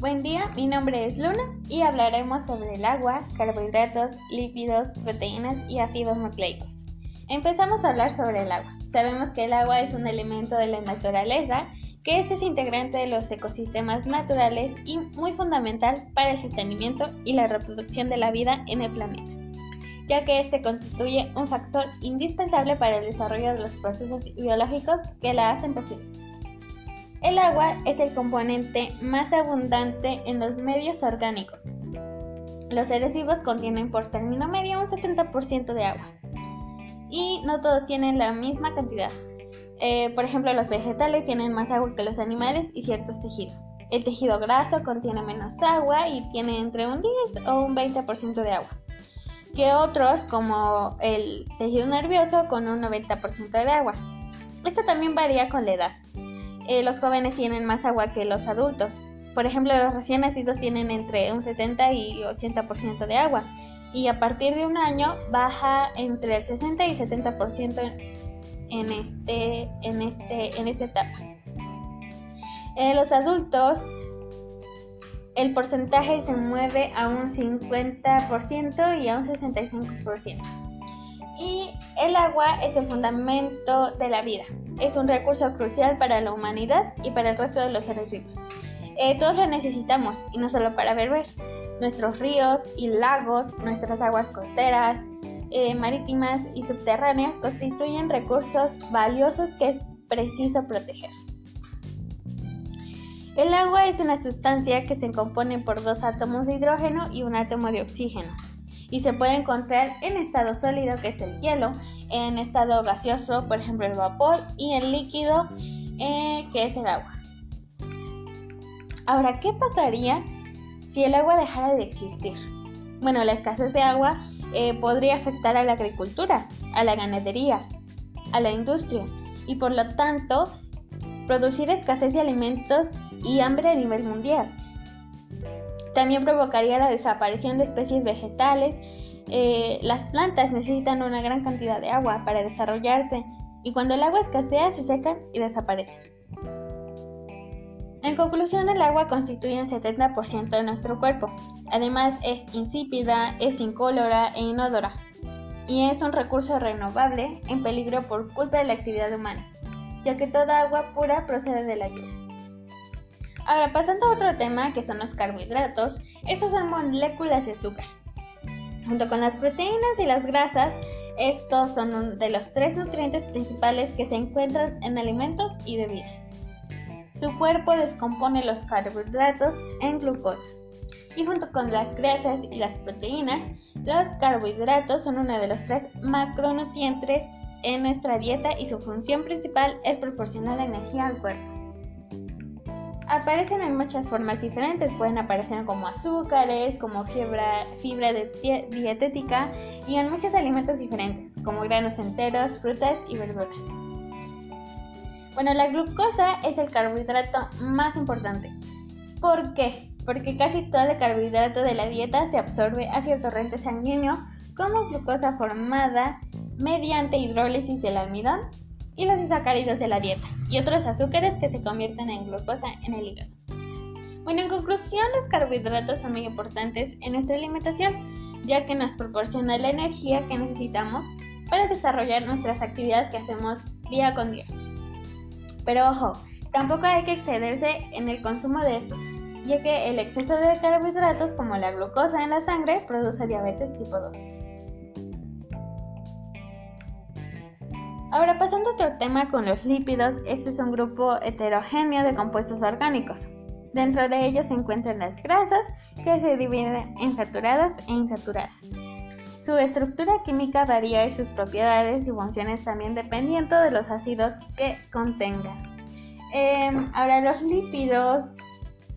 Buen día, mi nombre es Luna y hablaremos sobre el agua, carbohidratos, lípidos, proteínas y ácidos nucleicos. Empezamos a hablar sobre el agua. Sabemos que el agua es un elemento de la naturaleza, que este es integrante de los ecosistemas naturales y muy fundamental para el sostenimiento y la reproducción de la vida en el planeta, ya que este constituye un factor indispensable para el desarrollo de los procesos biológicos que la hacen posible. El agua es el componente más abundante en los medios orgánicos. Los seres vivos contienen por término medio un 70% de agua. Y no todos tienen la misma cantidad. Eh, por ejemplo, los vegetales tienen más agua que los animales y ciertos tejidos. El tejido graso contiene menos agua y tiene entre un 10 o un 20% de agua que otros como el tejido nervioso con un 90% de agua. Esto también varía con la edad. Eh, los jóvenes tienen más agua que los adultos. Por ejemplo, los recién nacidos tienen entre un 70 y 80% de agua y a partir de un año baja entre el 60 y 70% en, este, en, este, en esta etapa. En los adultos el porcentaje se mueve a un 50% y a un 65%. Y el agua es el fundamento de la vida. Es un recurso crucial para la humanidad y para el resto de los seres vivos. Eh, todos lo necesitamos y no solo para beber. Nuestros ríos y lagos, nuestras aguas costeras, eh, marítimas y subterráneas constituyen recursos valiosos que es preciso proteger. El agua es una sustancia que se compone por dos átomos de hidrógeno y un átomo de oxígeno y se puede encontrar en estado sólido, que es el hielo, en estado gaseoso, por ejemplo el vapor, y en líquido, eh, que es el agua. Ahora, ¿qué pasaría si el agua dejara de existir? Bueno, la escasez de agua eh, podría afectar a la agricultura, a la ganadería, a la industria y por lo tanto producir escasez de alimentos y hambre a nivel mundial. También provocaría la desaparición de especies vegetales. Eh, las plantas necesitan una gran cantidad de agua para desarrollarse y cuando el agua escasea se secan y desaparecen. En conclusión, el agua constituye un 70% de nuestro cuerpo. Además, es insípida, es incolora e inodora. Y es un recurso renovable en peligro por culpa de la actividad humana, ya que toda agua pura procede de la. Ahora, pasando a otro tema que son los carbohidratos, estos son moléculas de azúcar. Junto con las proteínas y las grasas, estos son uno de los tres nutrientes principales que se encuentran en alimentos y bebidas. Su cuerpo descompone los carbohidratos en glucosa. Y junto con las grasas y las proteínas, los carbohidratos son uno de los tres macronutrientes en nuestra dieta y su función principal es proporcionar energía al cuerpo aparecen en muchas formas diferentes. Pueden aparecer como azúcares, como fibra, dietética y en muchos alimentos diferentes, como granos enteros, frutas y verduras. Bueno, la glucosa es el carbohidrato más importante. ¿Por qué? Porque casi todo el carbohidrato de la dieta se absorbe hacia el torrente sanguíneo como glucosa formada mediante hidrólisis del almidón y los sacáridos de la dieta y otros azúcares que se convierten en glucosa en el hígado. Bueno, en conclusión, los carbohidratos son muy importantes en nuestra alimentación, ya que nos proporcionan la energía que necesitamos para desarrollar nuestras actividades que hacemos día con día. Pero ojo, tampoco hay que excederse en el consumo de estos, ya que el exceso de carbohidratos como la glucosa en la sangre produce diabetes tipo 2. Ahora pasando a otro tema con los lípidos, este es un grupo heterogéneo de compuestos orgánicos. Dentro de ellos se encuentran las grasas, que se dividen en saturadas e insaturadas. Su estructura química varía y sus propiedades y funciones también dependiendo de los ácidos que contengan. Em, ahora los lípidos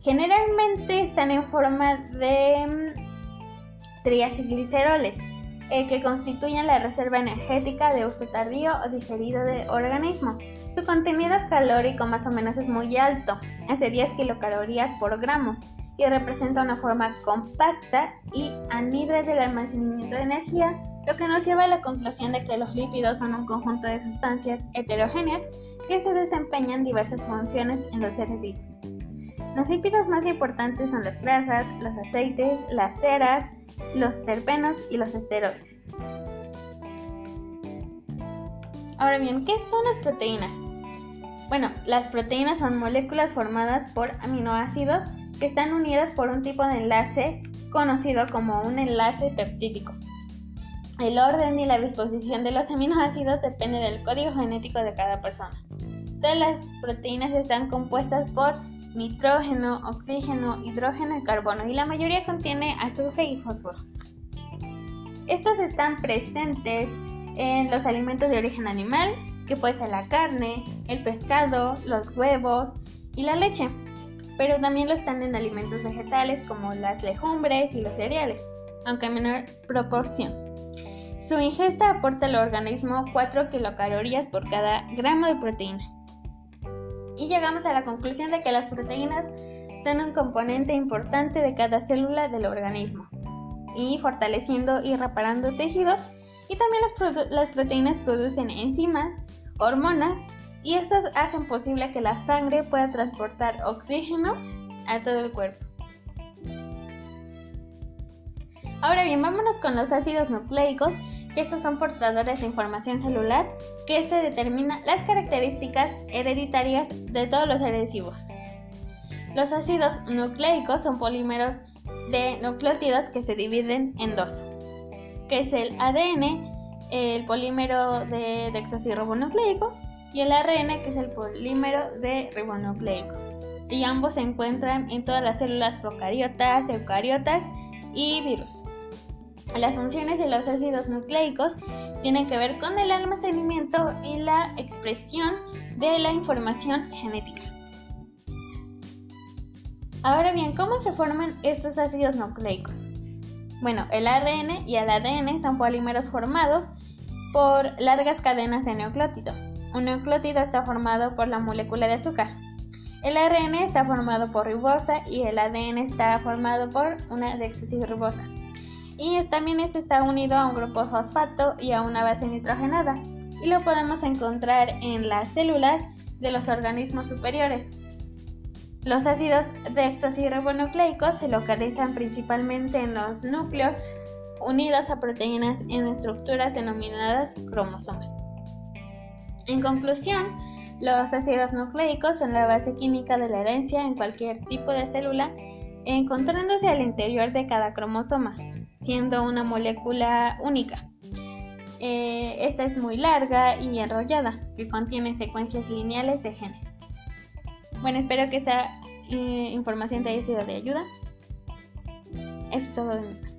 generalmente están en forma de mm, triacilgliceroles eh, que constituyen la reserva energética de uso tardío o digerido del organismo. Su contenido calórico más o menos es muy alto, hace 10 kilocalorías por gramo, y representa una forma compacta y anidra del almacenamiento de energía, lo que nos lleva a la conclusión de que los lípidos son un conjunto de sustancias heterogéneas que se desempeñan diversas funciones en los seres vivos. Los lípidos más importantes son las grasas, los aceites, las ceras, los terpenos y los esteroides. Ahora bien, ¿qué son las proteínas? Bueno, las proteínas son moléculas formadas por aminoácidos que están unidas por un tipo de enlace conocido como un enlace peptídico. El orden y la disposición de los aminoácidos depende del código genético de cada persona. Todas las proteínas están compuestas por nitrógeno, oxígeno, hidrógeno y carbono y la mayoría contiene azufre y fósforo. Estos están presentes en los alimentos de origen animal, que puede ser la carne, el pescado, los huevos y la leche, pero también lo están en alimentos vegetales como las legumbres y los cereales, aunque en menor proporción. Su ingesta aporta al organismo 4 kilocalorías por cada gramo de proteína. Y llegamos a la conclusión de que las proteínas son un componente importante de cada célula del organismo, y fortaleciendo y reparando tejidos, y también las, proteínas producen enzimas, hormonas, y estas hacen posible que la sangre pueda transportar oxígeno a todo el cuerpo. Ahora bien, vámonos con los ácidos nucleicos, estos son portadores de información celular que se determina las características hereditarias de todos los seres vivos. Los ácidos nucleicos son polímeros de nucleótidos que se dividen en dos, que es el ADN, el polímero de desoxirribonucleico, y el ARN, que es el polímero de ribonucleico. Y ambos se encuentran en todas las células procariotas, eucariotas y virus. Las funciones de los ácidos nucleicos tienen que ver con el almacenamiento y la expresión de la información genética. Ahora bien, ¿cómo se forman estos ácidos nucleicos? Bueno, el ARN y el ADN son polímeros formados por largas cadenas de nucleótidos. Un nucleótido está formado por la molécula de azúcar. El ARN está formado por ribosa y el ADN está formado por una desoxirribosa. Y también este está unido a un grupo fosfato y a una base nitrogenada. Y lo podemos encontrar en las células de los organismos superiores. Los ácidos desoxirribonucleicos se localizan principalmente en los núcleos unidos a proteínas en estructuras denominadas cromosomas. En conclusión, los ácidos nucleicos son la base química de la herencia en cualquier tipo de célula, encontrándose al interior de cada cromosoma, siendo una molécula única. Eh, esta es muy larga y enrollada, que contiene secuencias lineales de genes. Bueno, espero que esta eh, información te haya sido de ayuda. Eso es todo de mi parte.